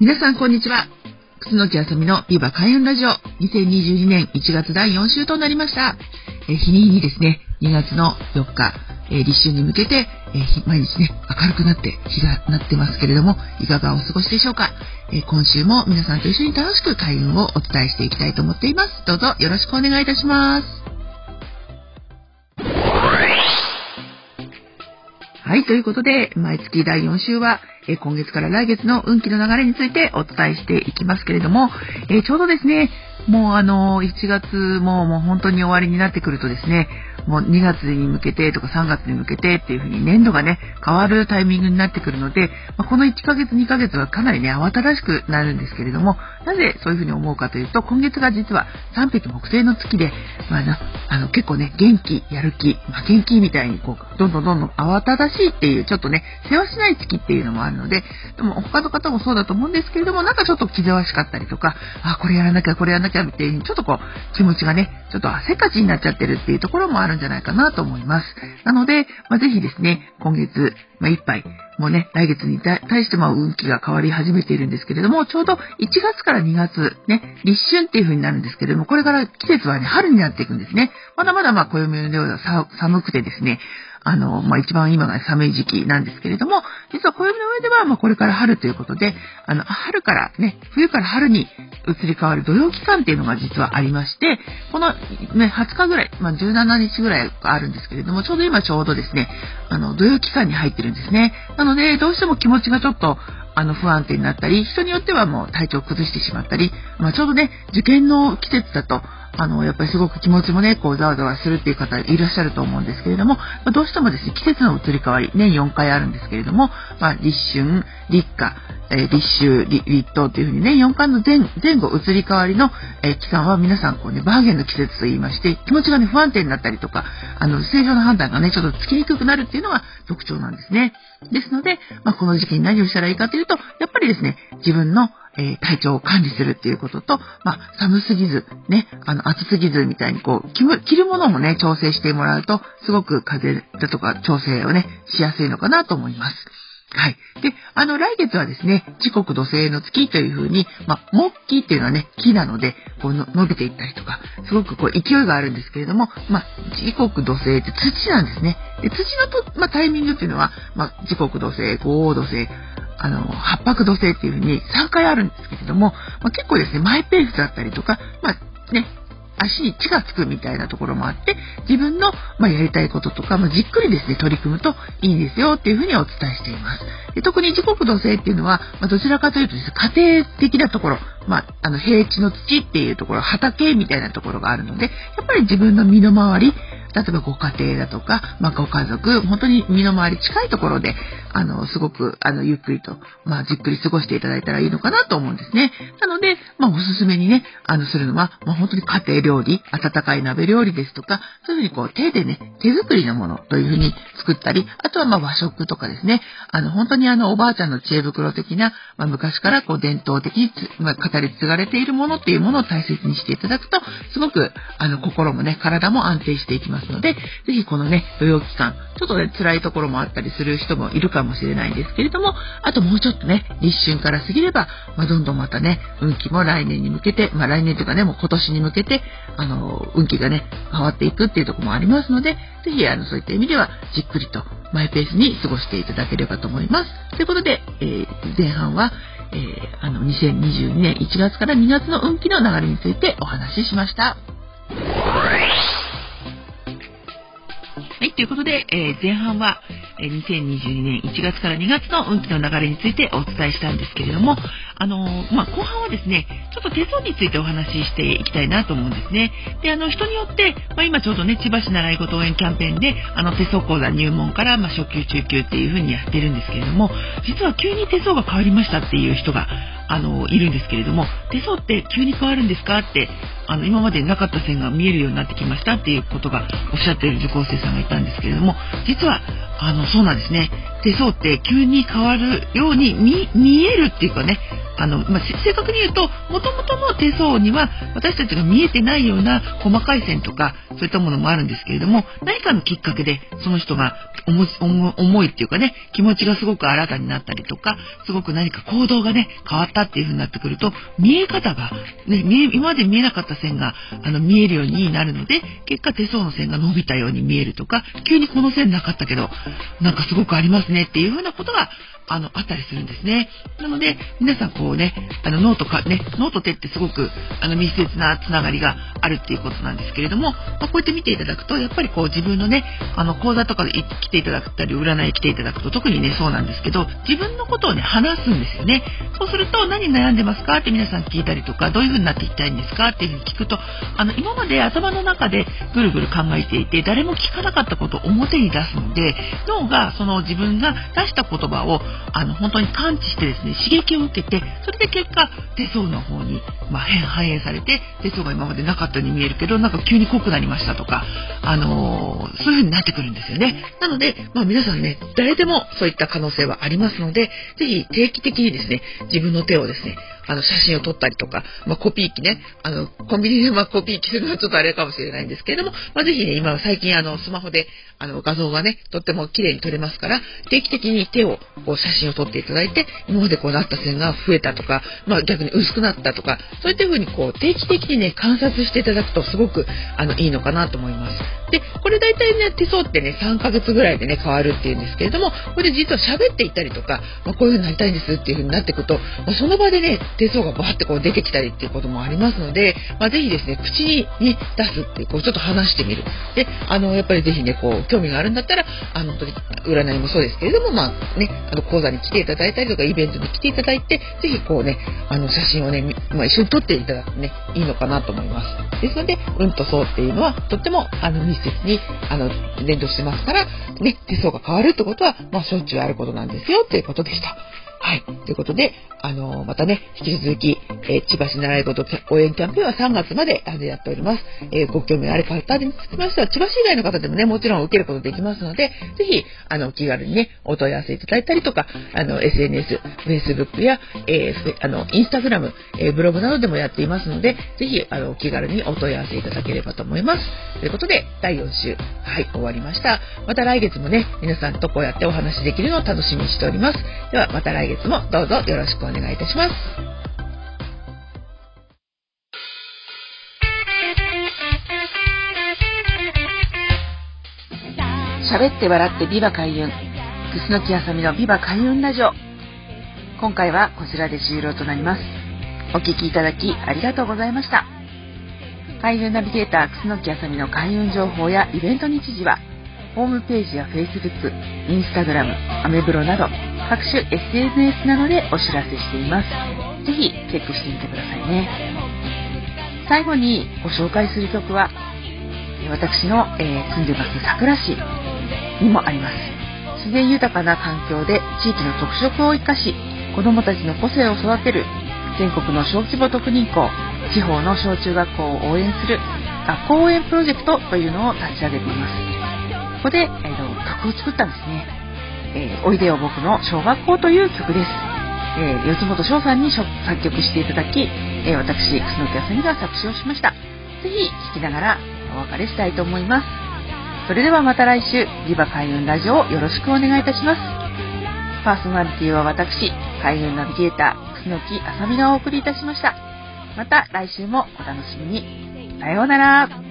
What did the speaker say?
皆さんこんにちは。楠木あさみのビバ開運ラジオ2022年1月第4週となりました。え日に日にですね、2月の4日、え立春に向けて、え毎日ね、明るくなって日がなってますけれども、いかがお過ごしでしょうか、え今週も皆さんと一緒に楽しく開運をお伝えしていきたいと思っています。どうぞよろしくお願いいたします。はい、ということで、毎月第4週は、え今月から来月の運気の流れについてお伝えしていきますけれども、えちょうどですね、もうあの1月ももう本当に終わりになってくるとですね、もう2月に向けてとか3月に向けてっていう風に年度がね、変わるタイミングになってくるので、まあこの1ヶ月2ヶ月はかなりね、慌ただしくなるんですけれども、なぜそういう風に思うかというと、今月が実は3匹木星の月で、まあな、あの結構ね、元気、やる気、まあ、元気みたいにこう、どんどんどんどん慌ただしいっていう、ちょっとね、世話しない月っていうのもあるので、でも他の方もそうだと思うんですけれども、なんかちょっと気ぜわしかったりとか、あ、これやらなきゃ、これやらなきゃっていう、ちょっとこう、気持ちがね、ちょっと汗かちになっちゃってるっていうところもあるんじゃないかなと思います。なので、まあ、ぜひですね、今月、まあ、いっぱい、もうね、来月に対しても運気が変わり始めているんですけれども、ちょうど1月から2月、ね、立春っていう風になるんですけれども、これから季節はね、春になっていくんですね。まだまだまあ、暦のような寒くてですね、あの、まあ、一番今が寒い時期なんですけれども、実は暦の上では、ま、これから春ということで、あの、春からね、冬から春に移り変わる土曜期間っていうのが実はありまして、このね、20日ぐらい、まあ、17日ぐらいあるんですけれども、ちょうど今ちょうどですね、あの、土曜期間に入ってるんですね。なので、どうしても気持ちがちょっと、あの、不安定になったり、人によってはもう体調を崩してしまったり、まあ、ちょうどね、受験の季節だと、あの、やっぱりすごく気持ちもね、こう、ざわざわするっていう方いらっしゃると思うんですけれども、まどうしてもですね、季節の移り変わり、年4回あるんですけれども、まあ、立春、立夏、え立秋、立冬っていうふうにね、4回の前前後移り変わりの、え期間は皆さんこうね、バーゲンの季節と言いまして、気持ちがね、不安定になったりとか、あの、正常な判断がね、ちょっとつきにくくなるっていうのが特徴なんですね。ですので、まあ、この時期に何をしたらいいかというと、やっぱりですね、自分のえー体調を管理するっていうことと、まあ、寒すぎず、ね、あの、暑すぎずみたいに、こう、着るものもね、調整してもらうと、すごく風邪だとか調整をね、しやすいのかなと思います。はい。で、あの、来月はですね、時刻土星の月というふうに、まあ、木木っていうのはね、木なので、こうの、伸びていったりとか、すごくこう、勢いがあるんですけれども、まあ、時刻土星って土なんですね。で、土のと、まあ、タイミングっていうのは、まあ、時刻土星、五黄土星、あの、八白土星っていうふうに3回あるんですけれども、まあ、結構ですね、マイペースだったりとか、まあ、ね、足に血がつくみたいなところもあって、自分の、まあ、やりたいこととか、まあ、じっくりですね、取り組むといいですよっていうふうにお伝えしています。で特に時刻土星っていうのは、まあ、どちらかというとですね、家庭的なところ、ま、あの、平地の土っていうところ、畑みたいなところがあるので、やっぱり自分の身の回り、例えばご家庭だとか、まあ、ご家族、本当に身の回り近いところで、あの、すごく、あの、ゆっくりと、まあ、じっくり過ごしていただいたらいいのかなと思うんですね。なので、まあ、おすすめにね、あの、するのは、まあ、本当に家庭料理、温かい鍋料理ですとか、そういうふうにこう、手でね、手作りのものというふうに作ったり、あとはまあ、和食とかですね、あの、本当にあの、おばあちゃんの知恵袋的な、まあ、昔からこう、伝統的に、まあ、語り継がれているものっていうものを大切にしていただくと、すごく、あの、心もね、体も安定していきますので、ぜひこのね、土曜期間、ちょっとね、辛いところもあったりする人もいるかもしれないんですけれども、あともうちょっとね、立春から過ぎれば、まあ、どんどんまたね、運気も来年に向けて、まあ、来年というかね、もう今年に向けて、あの、運気がね、変わっていくっていうとこもありますので、ぜひ、あの、そういった意味では、じっくりと、マイペースに過ごしていただければと思います。ということで、えー前半は、えーあの、2022年1月から2月の運気の流れについてお話ししました。はい、ということで、えー、前半は、えー、2022年1月から2月の運気の流れについてお伝えしたんですけれども、あのー、まあ、後半はですね、ちょっと手相についてお話ししていきたいなと思うんですね。で、あの、人によって、まあ、今ちょうどね、千葉市習い事応援キャンペーンで、あの、手相講座入門から、まあ、初級、中級っていう風にやってるんですけれども、実は急に手相が変わりましたっていう人が、あの、いるんですけれども、手相って急に変わるんですかって、あの、今までなかった線が見えるようになってきましたっていうことがおっしゃっている受講生さんがいたんですけれども、実は、あの、そうなんですね。手相って急に変わるように見えるっていうかね、あの、まあ、正確に言うと、もともとの手相には私たちが見えてないような細かい線とか、そういったものもあるんですけれども、何かのきっかけでその人が思いっていうかね、気持ちがすごく新たになったりとか、すごく何か行動がね、変わったっていう風になってくると、見え方が、ね、今まで見えなかった線があの見えるようになるので、結果手相の線が伸びたように見えるとか、急にこの線なかったけど、なんかすごくありますねっていう風なことがあの、あったりするんですね。なので、皆さんこうね、あの、脳とかね、脳と手ってすごく、あの、密接なつながりがあるっていうことなんですけれども、まあ、こうやって見ていただくと、やっぱりこう自分のね、あの、講座とかで来ていただくたり、占い来ていただくと、特にね、そうなんですけど、自分のことをね、話すんですよね。そうすると、何悩んでますか？って皆さん聞いたりとか、どういう風になっていきたいんですか？っていう風に聞くと、あの、今まで頭の中でぐるぐる考えていて、誰も聞かなかったことを表に出すので、脳がその自分が出した言葉を、あの、本当に感知してですね、刺激を受けて、それで結果、手相の方に、まあ、反映されて、手相が今までなかったように見えるけど、なんか急に濃くなりましたとか、あのー、そういう風になってくるんですよね。なので、まあ、皆さんね、誰でもそういった可能性はありますので、ぜひ定期的にですね、自分の手をですね、あの、写真を撮ったりとか、まあ、コピー機ね、あの、コンビニでま、コピー機するのはちょっとあれかもしれないんですけれども、まあ、ぜひね、今最近あの、スマホで、あの、画像がね、とっても綺麗に撮れますから、定期的に手を、こう、写真を撮っていただいて、今までこうなった線が増えたとか、まあ、逆に薄くなったとか、そういった風にこう、定期的にね、観察していただくとすごく、あの、いいのかなと思います。で、これ大体ね、手相ってね、3ヶ月ぐらいでね、変わるっていうんですけれども、これで実は喋っていたりとか、まあ、こういう風になりたいんですっていう風になっていくと、まあ、その場でね、手相がバーってこう出てきたりっていうこともありますので、まあ、ぜひですね、口に、ね、出すっていう、こう、ちょっと話してみる。で、あの、やっぱりぜひね、こう、興味があるんだったら、あの、占いもそうですけれども、まあ、ね、あの、講座に来ていただいたりとか、イベントに来ていただいて、ぜひこうね、あの、写真をね、まあ、一緒に撮っていただくとね、いいのかなと思います。ですので、うんとそうっていうのは、とっても、あの、密接に、あの、連動してますから、ね、手相が変わるってことは、まあ、しょっちゅうあることなんですよ、ということでした。はい。ということで、あの、またね、引き続き、えー、千葉市習い事応援キャンペーンは3月までやっております。えー、ご興味のある方につきましては、千葉市以外の方でもね、もちろん受けることできますので、ぜひ、あの、気軽にね、お問い合わせいただいたりとか、あの、SNS、Facebook や、えー、あの、インスタグラム、えブログなどでもやっていますので、ぜひ、あの、気軽にお問い合わせいただければと思います。ということで、第4週、はい、終わりました。また来月もね、皆さんとこうやってお話できるのを楽しみにしております。では、また来月もどうぞよろしくお願いいたします。喋って笑ってビバ開運。楠木あさみのビバ開運ラジオ。今回はこちらで終了となります。お聴きいただきありがとうございました。開運ナビゲーター楠木あさみの開運情報やイベント日時は、ホームページや Facebook、Instagram、アメブロなど各種 SNS などでお知らせしています。ぜひチェックしてみてくださいね。最後にご紹介する曲は、私の、えー、住んでます桜市にもあります。自然豊かな環境で地域の特色を生かし、子どもたちの個性を育てる全国の小規模特任校、地方の小中学校を応援する学校応援プロジェクトというのを立ち上げています。ここで、えー、曲を作ったんですね。えー、おいでよ僕の小学校という曲です。えー、四本翔さんに作曲していただき、えー、私、楠木あさみが作詞をしました。ぜひ聴きながらお別れしたいと思います。それではまた来週、リバ開運ラジオをよろしくお願いいたします。パーソナリティは私、開運ナビゲーター、楠木あさみがお送りいたしました。また来週もお楽しみに。さようなら。